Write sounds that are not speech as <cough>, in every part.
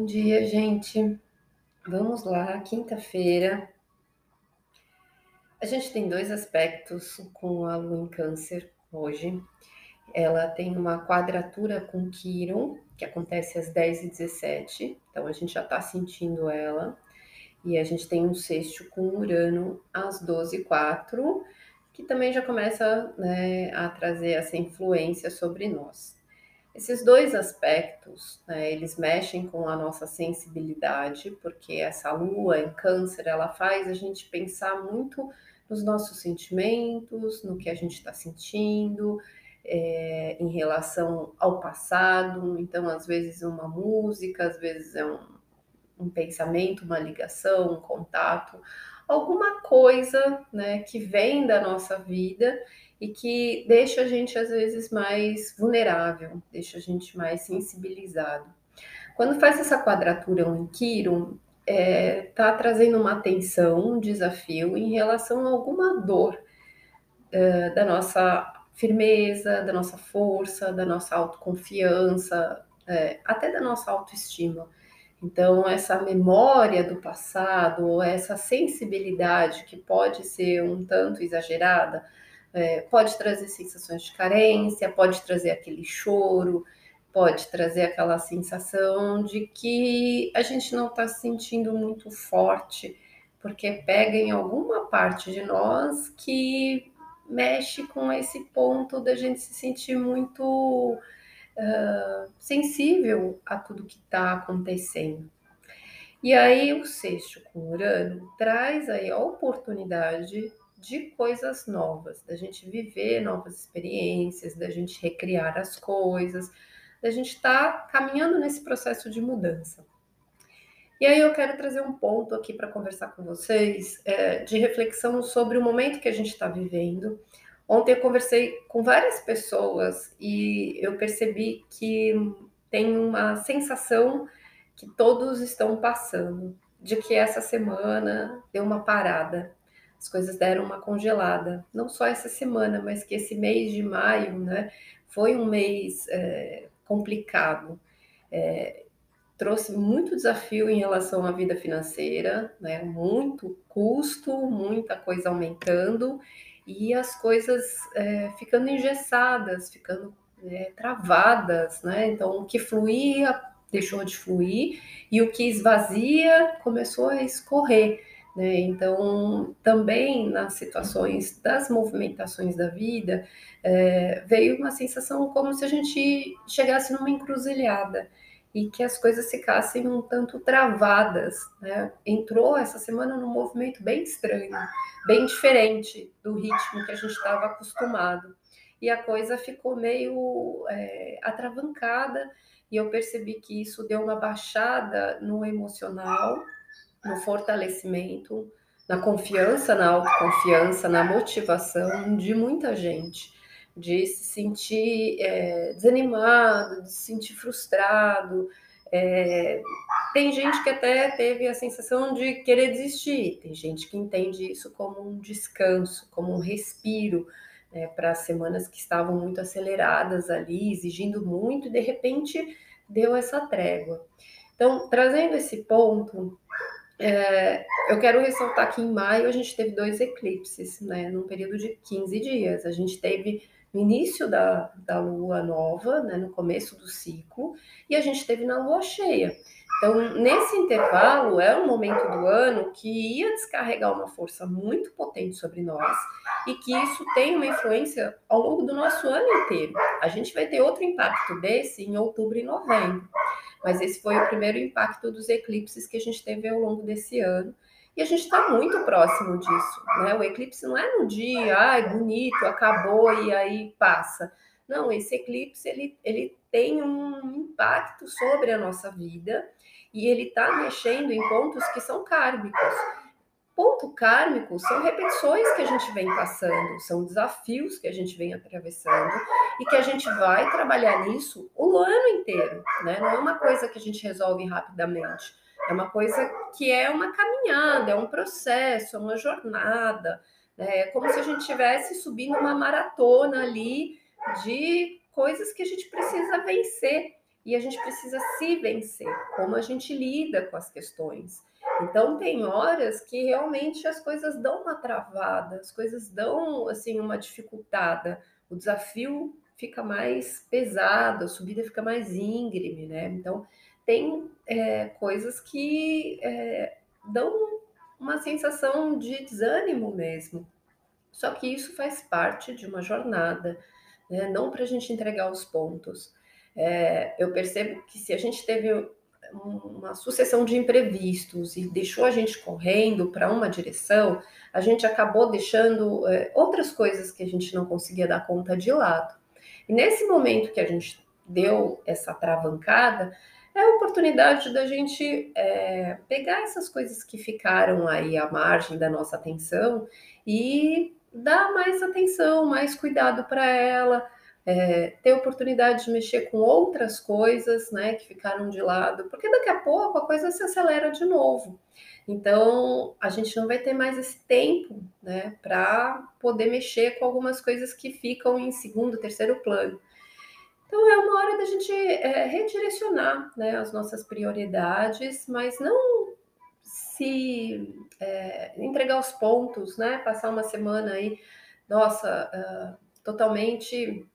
Bom dia, gente. Vamos lá, quinta-feira. A gente tem dois aspectos com a lua em Câncer hoje. Ela tem uma quadratura com Quiron, que acontece às 10h17, então a gente já está sentindo ela. E a gente tem um sexto com Urano às 12h04, que também já começa né, a trazer essa influência sobre nós. Esses dois aspectos, né, eles mexem com a nossa sensibilidade, porque essa lua em câncer, ela faz a gente pensar muito nos nossos sentimentos, no que a gente está sentindo, é, em relação ao passado. Então, às vezes, uma música, às vezes é um, um pensamento, uma ligação, um contato, alguma coisa né, que vem da nossa vida e que deixa a gente às vezes mais vulnerável, deixa a gente mais sensibilizado. Quando faz essa quadratura em Quirum, está é, tá trazendo uma atenção, um desafio em relação a alguma dor é, da nossa firmeza, da nossa força, da nossa autoconfiança, é, até da nossa autoestima. Então, essa memória do passado, essa sensibilidade que pode ser um tanto exagerada, é, pode trazer sensações de carência, pode trazer aquele choro, pode trazer aquela sensação de que a gente não está se sentindo muito forte, porque pega em alguma parte de nós que mexe com esse ponto da gente se sentir muito sensível a tudo que está acontecendo. E aí o sexto com Urano traz aí a oportunidade de coisas novas, da gente viver novas experiências, da gente recriar as coisas, da gente estar tá caminhando nesse processo de mudança. E aí eu quero trazer um ponto aqui para conversar com vocês é, de reflexão sobre o momento que a gente está vivendo. Ontem eu conversei com várias pessoas e eu percebi que tem uma sensação que todos estão passando de que essa semana deu uma parada, as coisas deram uma congelada. Não só essa semana, mas que esse mês de maio, né, foi um mês é, complicado. É, trouxe muito desafio em relação à vida financeira, né, muito custo, muita coisa aumentando e as coisas é, ficando engessadas, ficando é, travadas, né? Então, o que fluía deixou de fluir e o que esvazia começou a escorrer. Né? Então, também nas situações das movimentações da vida, é, veio uma sensação como se a gente chegasse numa encruzilhada e que as coisas ficassem um tanto travadas. Né? Entrou essa semana num movimento bem estranho, bem diferente do ritmo que a gente estava acostumado. E a coisa ficou meio é, atravancada, e eu percebi que isso deu uma baixada no emocional no fortalecimento, na confiança, na autoconfiança, na motivação de muita gente, de se sentir é, desanimado, de se sentir frustrado. É, tem gente que até teve a sensação de querer desistir, tem gente que entende isso como um descanso, como um respiro. Né, para semanas que estavam muito aceleradas ali, exigindo muito, e de repente deu essa trégua. Então, trazendo esse ponto, é, eu quero ressaltar que em maio a gente teve dois eclipses, né, num período de 15 dias. A gente teve no início da, da lua nova, né, no começo do ciclo, e a gente teve na lua cheia. Então, nesse intervalo, é um momento do ano que ia descarregar uma força muito potente sobre nós e que isso tem uma influência ao longo do nosso ano inteiro. A gente vai ter outro impacto desse em outubro e novembro. Mas esse foi o primeiro impacto dos eclipses que a gente teve ao longo desse ano. E a gente está muito próximo disso. Né? O eclipse não é no dia, ai, bonito, acabou e aí passa. Não, esse eclipse ele, ele tem um impacto sobre a nossa vida e ele está mexendo em pontos que são kármicos. Ponto kármico são repetições que a gente vem passando, são desafios que a gente vem atravessando e que a gente vai trabalhar nisso o ano inteiro, né? Não é uma coisa que a gente resolve rapidamente, é uma coisa que é uma caminhada, é um processo, é uma jornada, né? é como se a gente estivesse subindo uma maratona ali de coisas que a gente precisa vencer e a gente precisa se vencer, como a gente lida com as questões. Então tem horas que realmente as coisas dão uma travada, as coisas dão assim uma dificultada, o desafio fica mais pesado, a subida fica mais íngreme, né? Então tem é, coisas que é, dão uma sensação de desânimo mesmo. Só que isso faz parte de uma jornada, né? não para a gente entregar os pontos. É, eu percebo que se a gente teve uma sucessão de imprevistos e deixou a gente correndo para uma direção, a gente acabou deixando é, outras coisas que a gente não conseguia dar conta de lado. E nesse momento que a gente deu essa travancada, é a oportunidade da gente é, pegar essas coisas que ficaram aí à margem da nossa atenção e dar mais atenção, mais cuidado para ela, é, ter oportunidade de mexer com outras coisas, né, que ficaram de lado, porque daqui a pouco a coisa se acelera de novo. Então, a gente não vai ter mais esse tempo, né, para poder mexer com algumas coisas que ficam em segundo, terceiro plano. Então, é uma hora da gente é, redirecionar, né, as nossas prioridades, mas não se é, entregar os pontos, né, passar uma semana aí, nossa, uh, totalmente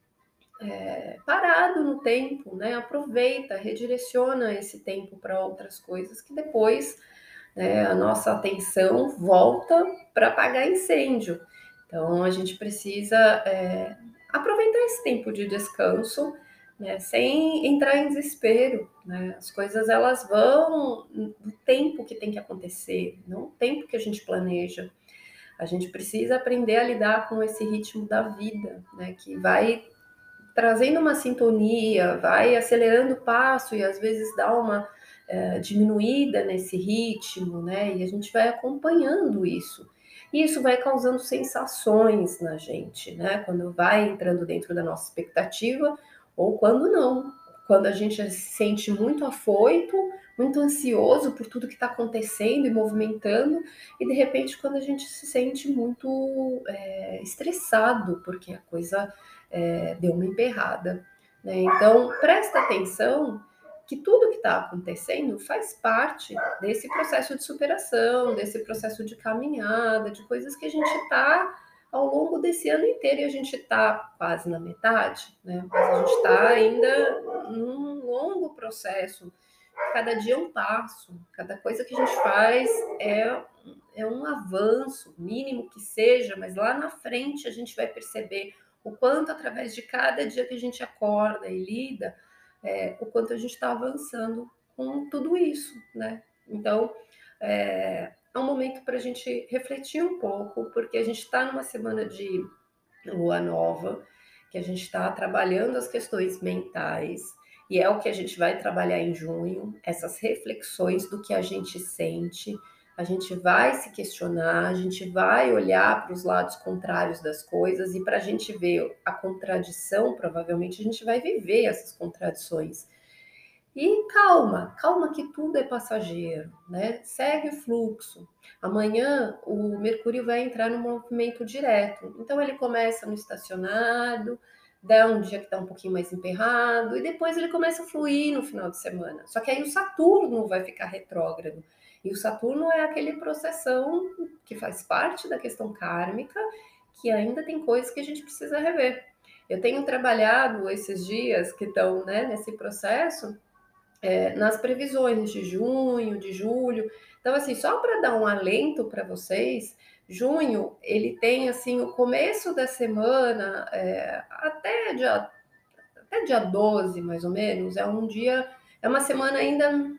é, parado no tempo, né? Aproveita, redireciona esse tempo para outras coisas que depois né, a nossa atenção volta para apagar incêndio. Então a gente precisa é, aproveitar esse tempo de descanso, né, sem entrar em desespero. Né? As coisas elas vão no tempo que tem que acontecer, não o tempo que a gente planeja. A gente precisa aprender a lidar com esse ritmo da vida, né, que vai trazendo uma sintonia, vai acelerando o passo e às vezes dá uma é, diminuída nesse ritmo, né? E a gente vai acompanhando isso. E isso vai causando sensações na gente, né? Quando vai entrando dentro da nossa expectativa ou quando não. Quando a gente se sente muito afoito, muito ansioso por tudo que está acontecendo e movimentando, e de repente quando a gente se sente muito é, estressado, porque a coisa é, deu uma emperrada. Né? Então, presta atenção que tudo que está acontecendo faz parte desse processo de superação, desse processo de caminhada, de coisas que a gente está ao longo desse ano inteiro e a gente está quase na metade, né? Mas a gente está ainda num longo processo. Cada dia é um passo, cada coisa que a gente faz é, é um avanço, mínimo que seja, mas lá na frente a gente vai perceber o quanto através de cada dia que a gente acorda e lida, é, o quanto a gente está avançando com tudo isso, né? Então, é, é um momento para a gente refletir um pouco, porque a gente está numa semana de lua nova, que a gente está trabalhando as questões mentais, e é o que a gente vai trabalhar em junho, essas reflexões do que a gente sente, a gente vai se questionar, a gente vai olhar para os lados contrários das coisas e para a gente ver a contradição, provavelmente a gente vai viver essas contradições. E calma, calma que tudo é passageiro, né? Segue o fluxo. Amanhã o Mercúrio vai entrar no movimento direto. Então ele começa no estacionado, dá um dia que está um pouquinho mais emperrado, e depois ele começa a fluir no final de semana. Só que aí o Saturno vai ficar retrógrado. E o Saturno é aquele processão que faz parte da questão kármica, que ainda tem coisas que a gente precisa rever. Eu tenho trabalhado esses dias que estão né, nesse processo é, nas previsões de junho, de julho. Então, assim, só para dar um alento para vocês, junho ele tem assim o começo da semana é, até dia até dia 12, mais ou menos, é um dia, é uma semana ainda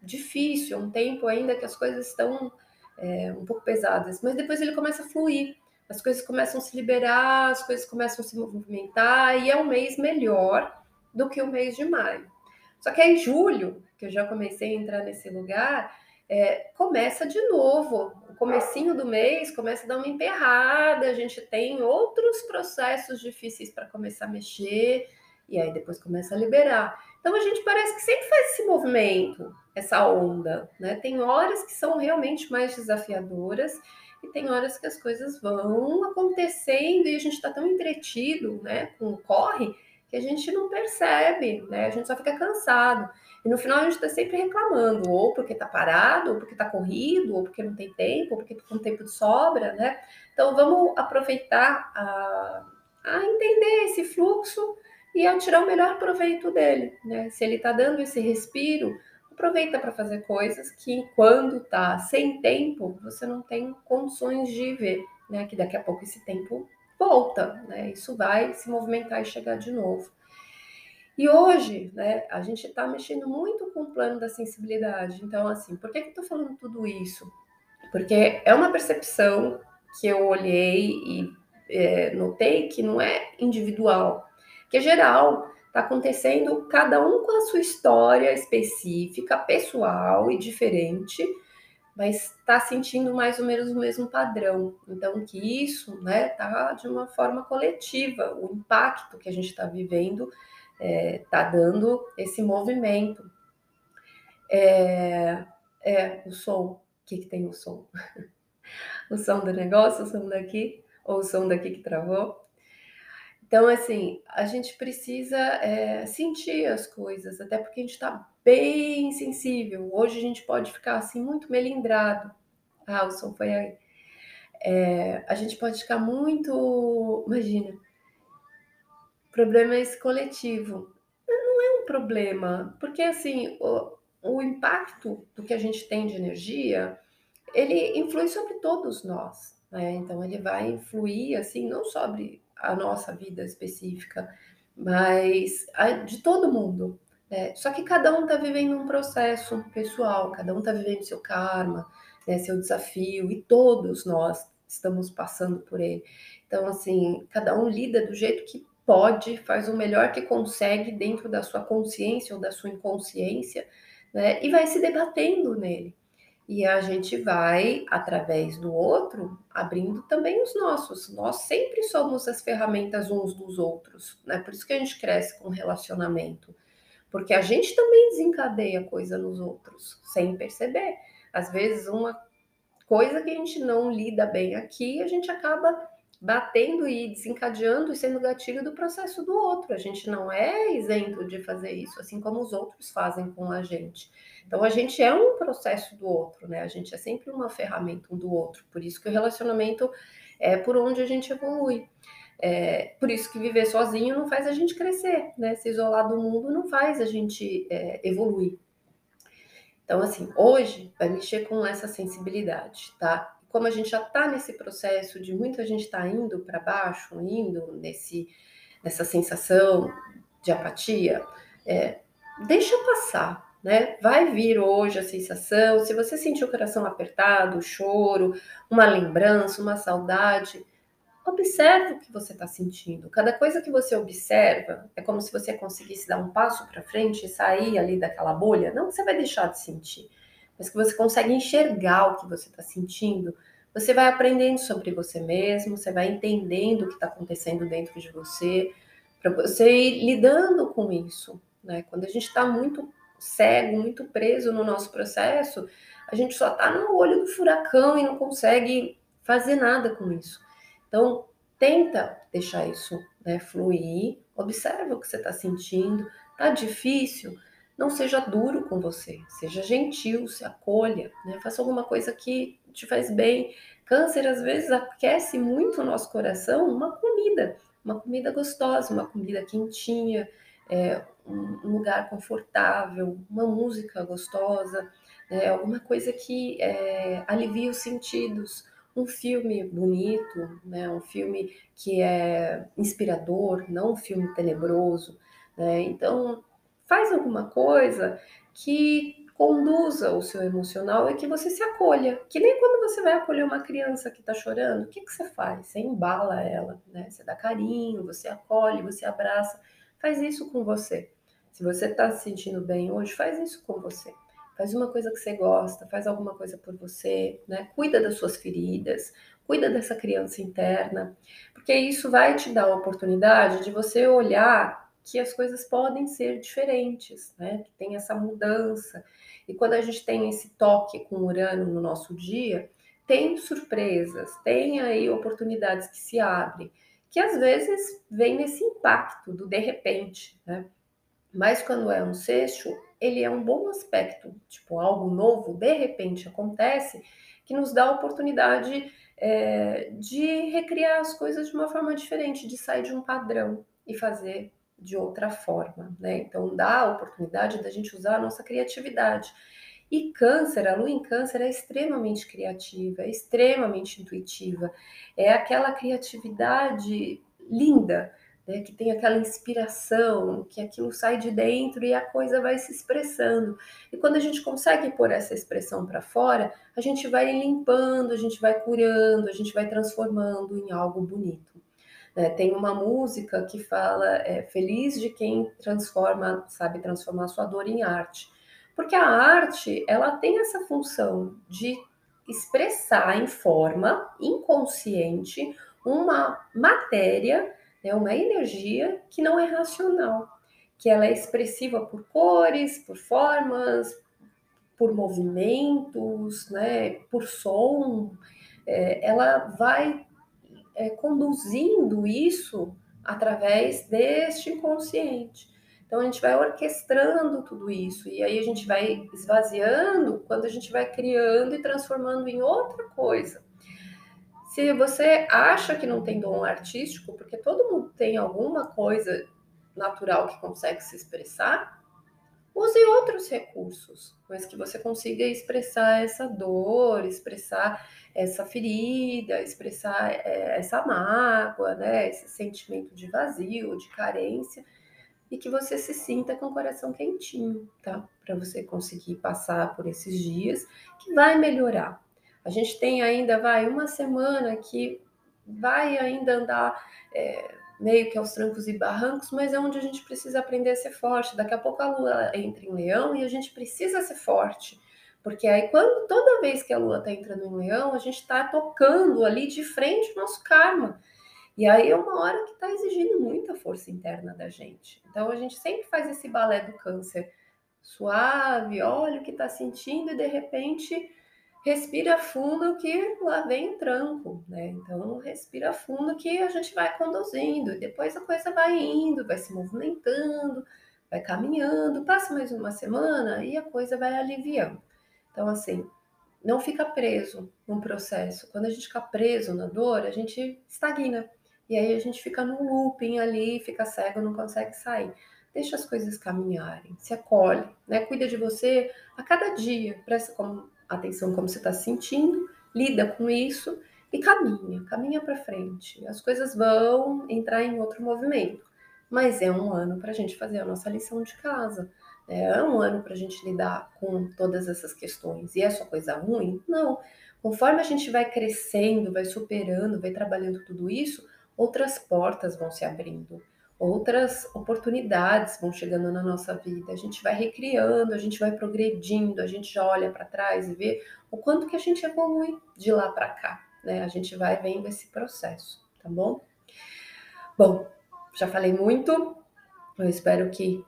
difícil, um tempo ainda que as coisas estão é, um pouco pesadas, mas depois ele começa a fluir, as coisas começam a se liberar, as coisas começam a se movimentar e é um mês melhor do que o mês de maio. Só que aí julho, que eu já comecei a entrar nesse lugar, é, começa de novo. O comecinho do mês começa a dar uma emperrada, a gente tem outros processos difíceis para começar a mexer, e aí depois começa a liberar. Então a gente parece que sempre faz esse movimento, essa onda, né? Tem horas que são realmente mais desafiadoras e tem horas que as coisas vão acontecendo e a gente está tão entretido, né, com o corre, que a gente não percebe, né? A gente só fica cansado. E no final a gente está sempre reclamando, ou porque está parado, ou porque está corrido, ou porque não tem tempo, ou porque está com tempo de sobra, né? Então vamos aproveitar a, a entender esse fluxo e a tirar o melhor proveito dele, né? Se ele está dando esse respiro, aproveita para fazer coisas que quando está sem tempo, você não tem condições de ver, né? Que daqui a pouco esse tempo volta, né? Isso vai se movimentar e chegar de novo. E hoje, né, a gente está mexendo muito com o plano da sensibilidade. Então, assim, por que, que eu estou falando tudo isso? Porque é uma percepção que eu olhei e é, notei que não é individual, que é geral. Está acontecendo cada um com a sua história específica, pessoal e diferente, mas está sentindo mais ou menos o mesmo padrão. Então, que isso né, tá de uma forma coletiva, o impacto que a gente está vivendo está é, tá dando esse movimento. É, é o som. O que, que tem o som? <laughs> o som do negócio, o som daqui, ou o som daqui que travou. Então, assim, a gente precisa é, sentir as coisas, até porque a gente está bem sensível. Hoje a gente pode ficar assim muito melindrado. Ah, o som foi aí. É, a gente pode ficar muito. Imagina, problema é esse coletivo. Não é um problema, porque assim, o, o impacto do que a gente tem de energia, ele influi sobre todos nós, né? Então ele vai influir assim, não sobre a nossa vida específica, mas de todo mundo. Né? Só que cada um está vivendo um processo pessoal, cada um está vivendo seu karma, né, seu desafio, e todos nós estamos passando por ele. Então, assim, cada um lida do jeito que pode, faz o melhor que consegue dentro da sua consciência ou da sua inconsciência, né? E vai se debatendo nele. E a gente vai, através do outro, abrindo também os nossos. Nós sempre somos as ferramentas uns dos outros, né? Por isso que a gente cresce com relacionamento. Porque a gente também desencadeia coisa nos outros, sem perceber. Às vezes, uma coisa que a gente não lida bem aqui, a gente acaba batendo e desencadeando e sendo gatilho do processo do outro. A gente não é isento de fazer isso, assim como os outros fazem com a gente. Então a gente é um processo do outro, né? A gente é sempre uma ferramenta um do outro. Por isso que o relacionamento é por onde a gente evolui. É, por isso que viver sozinho não faz a gente crescer, né? Se isolar do mundo não faz a gente é, evoluir. Então, assim, hoje vai mexer com essa sensibilidade, tá? Como a gente já está nesse processo de muita gente está indo para baixo, indo nesse, nessa sensação de apatia, é, deixa passar, né? Vai vir hoje a sensação. Se você sentir o coração apertado, choro, uma lembrança, uma saudade, observe o que você está sentindo. Cada coisa que você observa é como se você conseguisse dar um passo para frente e sair ali daquela bolha. Não que você vai deixar de sentir, mas que você consegue enxergar o que você está sentindo, você vai aprendendo sobre você mesmo, você vai entendendo o que está acontecendo dentro de você, para você ir lidando com isso. Né? Quando a gente está muito cego, muito preso no nosso processo, a gente só está no olho do furacão e não consegue fazer nada com isso. Então, tenta deixar isso né, fluir, observa o que você está sentindo. Tá difícil? Não seja duro com você, seja gentil, se acolha, né? faça alguma coisa que te faz bem. Câncer às vezes aquece muito o nosso coração uma comida, uma comida gostosa, uma comida quentinha, é, um lugar confortável, uma música gostosa, né? alguma coisa que é, alivie os sentidos, um filme bonito, né? um filme que é inspirador, não um filme tenebroso. Né? Então, faz alguma coisa que conduza o seu emocional e que você se acolha. Que nem quando você vai acolher uma criança que está chorando, o que, que você faz? Você embala ela, né? Você dá carinho, você acolhe, você abraça. Faz isso com você. Se você está se sentindo bem hoje, faz isso com você. Faz uma coisa que você gosta, faz alguma coisa por você, né? Cuida das suas feridas, cuida dessa criança interna, porque isso vai te dar a oportunidade de você olhar que as coisas podem ser diferentes, né? Que tem essa mudança. E quando a gente tem esse toque com Urano no nosso dia, tem surpresas, tem aí oportunidades que se abrem, que às vezes vem nesse impacto do de repente, né? Mas quando é um sexto, ele é um bom aspecto, tipo algo novo, de repente acontece, que nos dá a oportunidade é, de recriar as coisas de uma forma diferente, de sair de um padrão e fazer de outra forma, né? Então dá a oportunidade da gente usar a nossa criatividade. E câncer, a lua em câncer é extremamente criativa, é extremamente intuitiva, é aquela criatividade linda, né, que tem aquela inspiração, que aquilo sai de dentro e a coisa vai se expressando. E quando a gente consegue pôr essa expressão para fora, a gente vai limpando, a gente vai curando, a gente vai transformando em algo bonito. Né? Tem uma música que fala é, feliz de quem transforma, sabe transformar sua dor em arte, porque a arte ela tem essa função de expressar em forma inconsciente uma matéria, né, uma energia que não é racional, que ela é expressiva por cores, por formas, por movimentos, né, por som. É, ela vai é, conduzindo isso através deste inconsciente. Então a gente vai orquestrando tudo isso e aí a gente vai esvaziando quando a gente vai criando e transformando em outra coisa. Se você acha que não tem dom artístico, porque todo mundo tem alguma coisa natural que consegue se expressar, use outros recursos, mas que você consiga expressar essa dor, expressar essa ferida, expressar é, essa mágoa, né, esse sentimento de vazio, de carência, e que você se sinta com o coração quentinho, tá? Para você conseguir passar por esses dias, que vai melhorar. A gente tem ainda, vai, uma semana que vai ainda andar é, meio que aos trancos e barrancos, mas é onde a gente precisa aprender a ser forte. Daqui a pouco a lua entra em leão e a gente precisa ser forte. Porque aí, quando toda vez que a lua está entrando em leão, a gente está tocando ali de frente o nosso karma. E aí é uma hora que está exigindo muita força interna da gente. Então a gente sempre faz esse balé do câncer suave, olha o que está sentindo e de repente respira fundo que lá vem tranco, né? Então respira fundo que a gente vai conduzindo, e depois a coisa vai indo, vai se movimentando, vai caminhando, passa mais uma semana e a coisa vai aliviando. Então assim, não fica preso num processo. Quando a gente fica preso na dor, a gente estagna. E aí a gente fica num looping ali, fica cego, não consegue sair. Deixa as coisas caminharem, se acolhe, né? Cuida de você a cada dia, presta como atenção como você está se sentindo, lida com isso e caminha, caminha para frente. As coisas vão entrar em outro movimento, mas é um ano para a gente fazer a nossa lição de casa. Né? É um ano para a gente lidar com todas essas questões. E é só coisa ruim? Não. Conforme a gente vai crescendo, vai superando, vai trabalhando tudo isso, outras portas vão se abrindo outras oportunidades vão chegando na nossa vida. A gente vai recriando, a gente vai progredindo, a gente já olha para trás e vê o quanto que a gente evolui de lá para cá, né? A gente vai vendo esse processo, tá bom? Bom, já falei muito. Eu espero que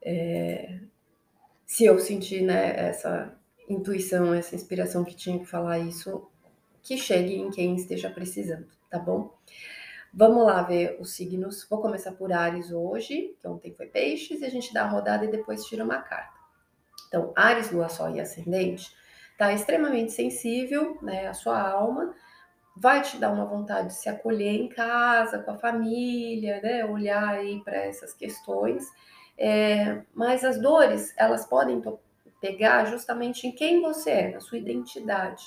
é, se eu sentir né, essa intuição, essa inspiração que tinha que falar isso, que chegue em quem esteja precisando, tá bom? Vamos lá ver os signos. Vou começar por Ares hoje, que ontem foi Peixes, e a gente dá a rodada e depois tira uma carta. Então, Ares, Lua, Sol e Ascendente, tá extremamente sensível, né? A sua alma vai te dar uma vontade de se acolher em casa, com a família, né? Olhar aí para essas questões. É, mas as dores, elas podem pegar justamente em quem você é, na sua identidade.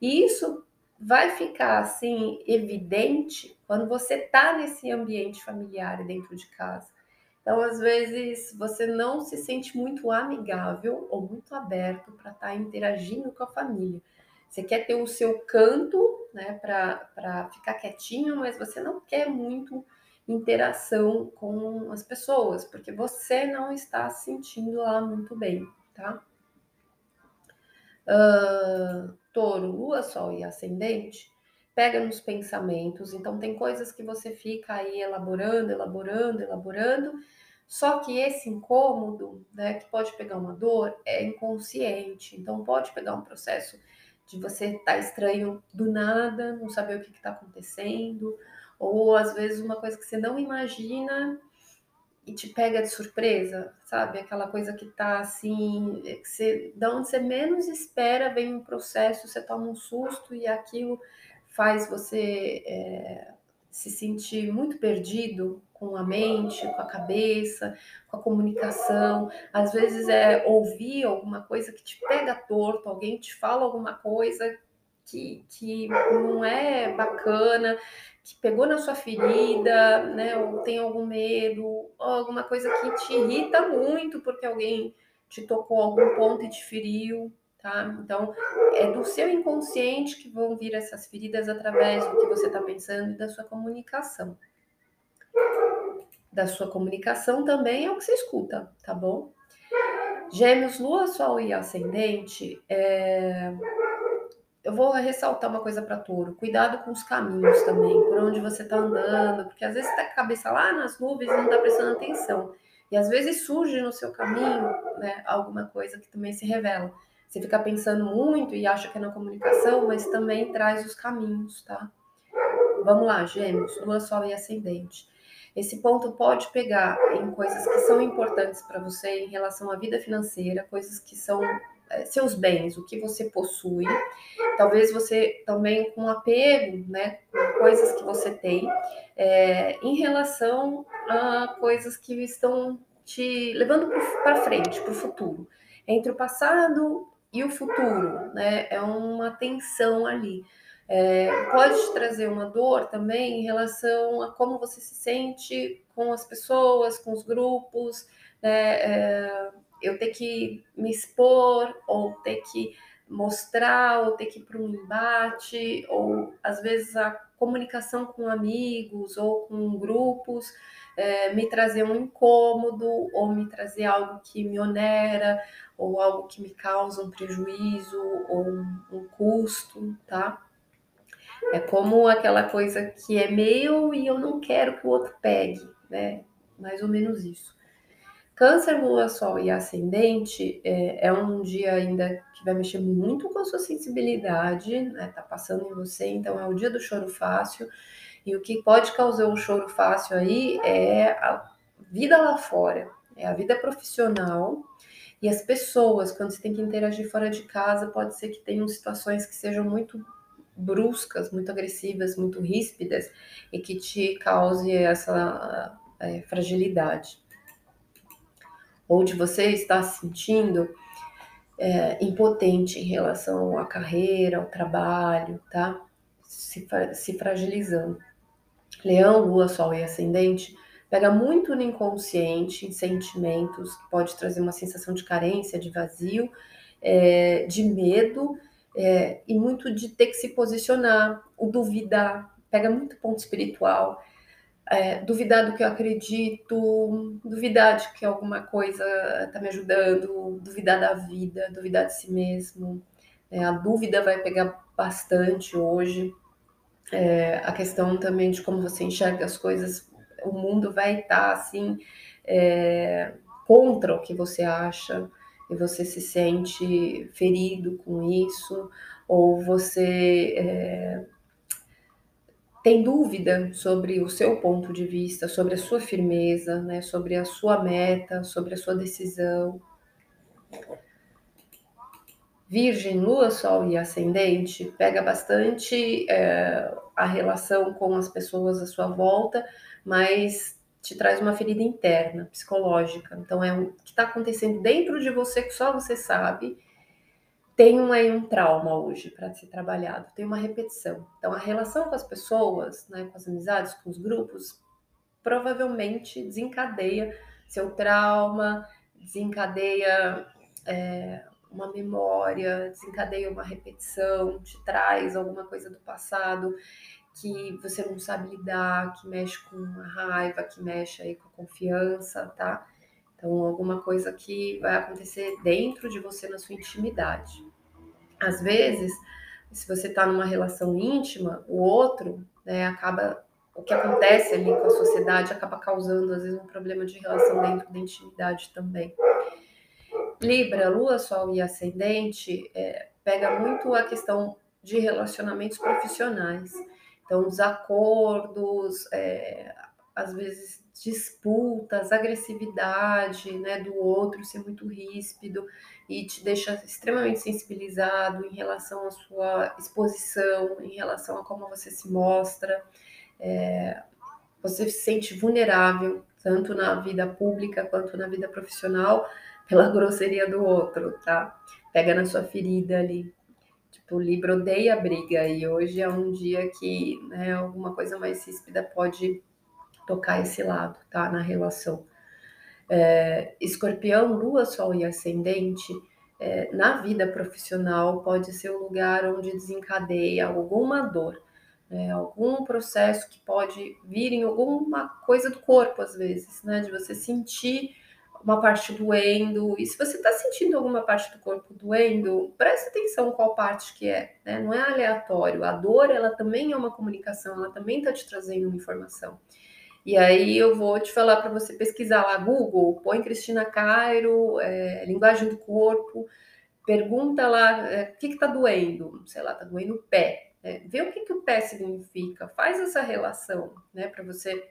E isso vai ficar assim evidente quando você está nesse ambiente familiar dentro de casa. Então, às vezes, você não se sente muito amigável ou muito aberto para estar tá interagindo com a família. Você quer ter o seu canto, né, para ficar quietinho, mas você não quer muito interação com as pessoas, porque você não está se sentindo lá muito bem, tá? Uh, touro, lua, sol e ascendente, pega nos pensamentos. Então, tem coisas que você fica aí elaborando, elaborando, elaborando. Só que esse incômodo, né, que pode pegar uma dor, é inconsciente. Então, pode pegar um processo de você estar tá estranho do nada, não saber o que está acontecendo, ou às vezes uma coisa que você não imagina e te pega de surpresa, sabe? Aquela coisa que tá assim, que você, da onde você menos espera, vem um processo, você toma um susto e aquilo faz você é, se sentir muito perdido com a mente, com a cabeça, com a comunicação. Às vezes é ouvir alguma coisa que te pega torto, alguém te fala alguma coisa que, que não é bacana, que pegou na sua ferida, né? Ou tem algum medo, ou alguma coisa que te irrita muito porque alguém te tocou algum ponto e te feriu, tá? Então, é do seu inconsciente que vão vir essas feridas através do que você está pensando e da sua comunicação. Da sua comunicação também é o que você escuta, tá bom? Gêmeos, Lua, Sol e Ascendente é, eu vou ressaltar uma coisa para touro: cuidado com os caminhos também, por onde você está andando, porque às vezes está com a cabeça lá nas nuvens e não está prestando atenção. E às vezes surge no seu caminho né, alguma coisa que também se revela. Você fica pensando muito e acha que é na comunicação, mas também traz os caminhos, tá? Vamos lá, gêmeos, lua, sol e ascendente. Esse ponto pode pegar em coisas que são importantes para você em relação à vida financeira, coisas que são é, seus bens, o que você possui. Talvez você também com apego, né, coisas que você tem, é, em relação a coisas que estão te levando para frente, para o futuro. Entre o passado e o futuro, né? É uma tensão ali. É, pode trazer uma dor também em relação a como você se sente com as pessoas, com os grupos, né? É, eu ter que me expor, ou ter que mostrar, ou ter que ir para um embate, ou às vezes a comunicação com amigos ou com grupos é, me trazer um incômodo, ou me trazer algo que me onera, ou algo que me causa um prejuízo ou um, um custo, tá? É como aquela coisa que é meu e eu não quero que o outro pegue, né? Mais ou menos isso. Câncer, Lua, Sol e Ascendente é, é, um dia ainda que vai mexer muito com a sua sensibilidade, né? Tá passando em você, então é o dia do choro fácil. E o que pode causar o choro fácil aí é a vida lá fora, é a vida profissional. E as pessoas, quando você tem que interagir fora de casa, pode ser que tenham situações que sejam muito bruscas, muito agressivas, muito ríspidas e que te cause essa é, fragilidade ou de você estar se sentindo é, impotente em relação à carreira, ao trabalho, tá? Se, se fragilizando. Leão, Lua, Sol e Ascendente pega muito no inconsciente, em sentimentos, que pode trazer uma sensação de carência, de vazio, é, de medo é, e muito de ter que se posicionar, o duvidar, pega muito ponto espiritual é, duvidar do que eu acredito, duvidar de que alguma coisa está me ajudando, duvidar da vida, duvidar de si mesmo. É, a dúvida vai pegar bastante hoje. É, a questão também de como você enxerga as coisas, o mundo vai estar tá, assim é, contra o que você acha e você se sente ferido com isso, ou você é, tem dúvida sobre o seu ponto de vista, sobre a sua firmeza, né, sobre a sua meta, sobre a sua decisão. Virgem, Lua, Sol e Ascendente pega bastante é, a relação com as pessoas à sua volta, mas te traz uma ferida interna, psicológica. Então é o que está acontecendo dentro de você que só você sabe tem um, aí um trauma hoje para ser trabalhado, tem uma repetição. Então, a relação com as pessoas, né, com as amizades, com os grupos, provavelmente desencadeia seu trauma, desencadeia é, uma memória, desencadeia uma repetição, te traz alguma coisa do passado que você não sabe lidar, que mexe com a raiva, que mexe aí com a confiança, tá? Então, alguma coisa que vai acontecer dentro de você na sua intimidade. Às vezes, se você está numa relação íntima, o outro né, acaba. O que acontece ali com a sociedade acaba causando, às vezes, um problema de relação dentro da intimidade também. Libra, Lua, Sol e Ascendente é, pega muito a questão de relacionamentos profissionais. Então, desacordos, é, às vezes disputas, agressividade né, do outro, ser muito ríspido e te deixa extremamente sensibilizado em relação à sua exposição, em relação a como você se mostra. É, você se sente vulnerável, tanto na vida pública quanto na vida profissional, pela <laughs> grosseria do outro, tá? Pega na sua ferida ali. Tipo, o Libra odeia a briga e hoje é um dia que né, alguma coisa mais ríspida pode tocar esse lado, tá? Na relação. É, escorpião, lua, sol e ascendente, é, na vida profissional, pode ser o lugar onde desencadeia alguma dor, né? algum processo que pode vir em alguma coisa do corpo, às vezes, né? De você sentir uma parte doendo. E se você está sentindo alguma parte do corpo doendo, preste atenção qual parte que é, né? Não é aleatório. A dor, ela também é uma comunicação, ela também está te trazendo uma informação. E aí eu vou te falar para você pesquisar lá, Google, põe Cristina Cairo, é, linguagem do corpo, pergunta lá é, o que está doendo, sei lá, está doendo o pé. É, vê o que, que o pé significa, faz essa relação, né, para você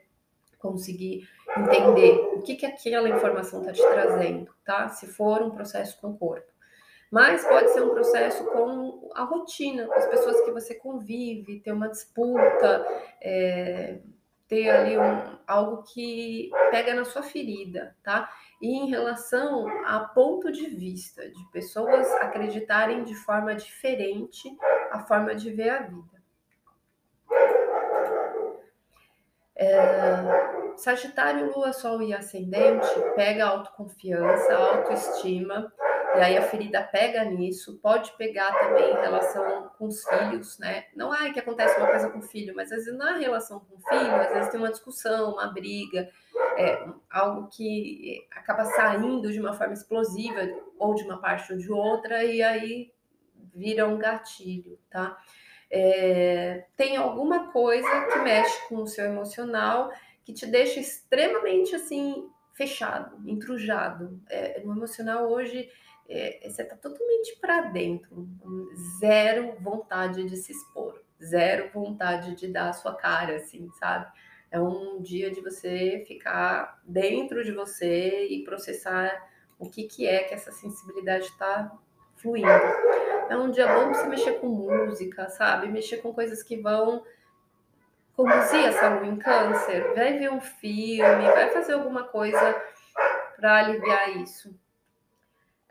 conseguir entender o que, que aquela informação está te trazendo, tá? Se for um processo com o corpo. Mas pode ser um processo com a rotina, com as pessoas que você convive, ter uma disputa, é, ter ali um, algo que pega na sua ferida, tá? E em relação a ponto de vista de pessoas acreditarem de forma diferente a forma de ver a vida. É, Sagitário, Lua, Sol e Ascendente pega autoconfiança, autoestima e aí a ferida pega nisso, pode pegar também em relação com os filhos, né? Não é que acontece uma coisa com o filho, mas às vezes na relação com o filho, às vezes tem uma discussão, uma briga, é, algo que acaba saindo de uma forma explosiva, ou de uma parte ou de outra, e aí vira um gatilho, tá? É, tem alguma coisa que mexe com o seu emocional que te deixa extremamente assim fechado, entrujado. É, no emocional hoje é, você está totalmente para dentro, zero vontade de se expor, zero vontade de dar a sua cara, assim, sabe? É um dia de você ficar dentro de você e processar o que, que é que essa sensibilidade está fluindo. É um dia bom você mexer com música, sabe? Mexer com coisas que vão conduzir essa lua em câncer. Vai ver um filme, vai fazer alguma coisa para aliviar isso.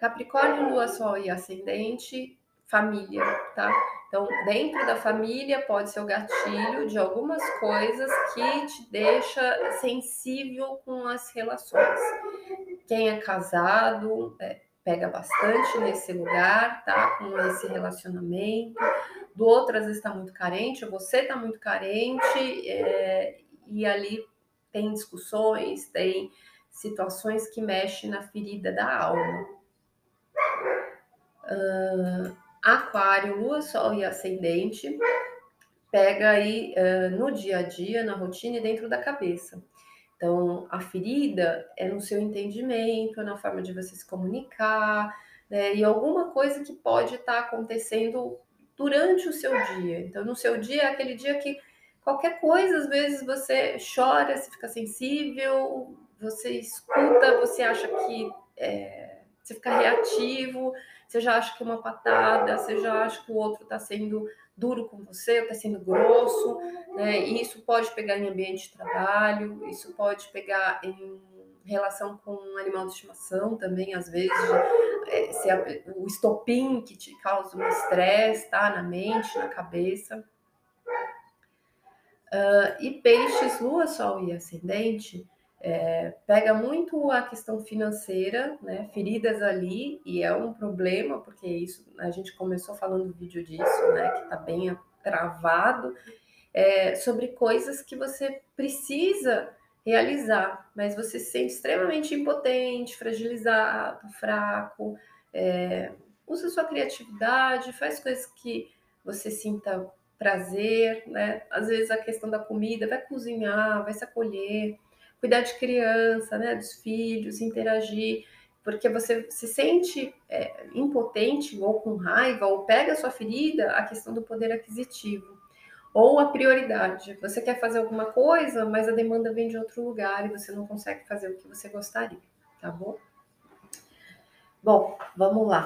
Capricórnio, Lua, Sol e Ascendente, família, tá? Então, dentro da família pode ser o gatilho de algumas coisas que te deixa sensível com as relações. Quem é casado é, pega bastante nesse lugar, tá? Com esse relacionamento. Do outro, às vezes, está muito carente, você está muito carente, é, e ali tem discussões, tem situações que mexem na ferida da alma. Uh, aquário, Lua, Sol e Ascendente, pega aí uh, no dia a dia, na rotina e dentro da cabeça. Então, a ferida é no seu entendimento, na forma de você se comunicar, né, e alguma coisa que pode estar tá acontecendo durante o seu dia. Então, no seu dia é aquele dia que qualquer coisa, às vezes você chora, você fica sensível, você escuta, você acha que é, você fica reativo, você já acha que é uma patada, você já acha que o outro está sendo duro com você, está sendo grosso, né? E isso pode pegar em ambiente de trabalho, isso pode pegar em relação com um animal de estimação também, às vezes, é, se o estopim que te causa um estresse, tá? Na mente, na cabeça. Uh, e peixes, lua, sol e ascendente, é, pega muito a questão financeira, né? Feridas ali, e é um problema, porque isso a gente começou falando no vídeo disso, né? Que tá bem travado, é, sobre coisas que você precisa realizar, mas você se sente extremamente impotente, fragilizado, fraco. É, usa sua criatividade, faz coisas que você sinta prazer, né? Às vezes a questão da comida, vai cozinhar, vai se acolher cuidar de criança, né, dos filhos, interagir, porque você se sente é, impotente ou com raiva, ou pega a sua ferida a questão do poder aquisitivo. Ou a prioridade. Você quer fazer alguma coisa, mas a demanda vem de outro lugar e você não consegue fazer o que você gostaria, tá bom? Bom, vamos lá.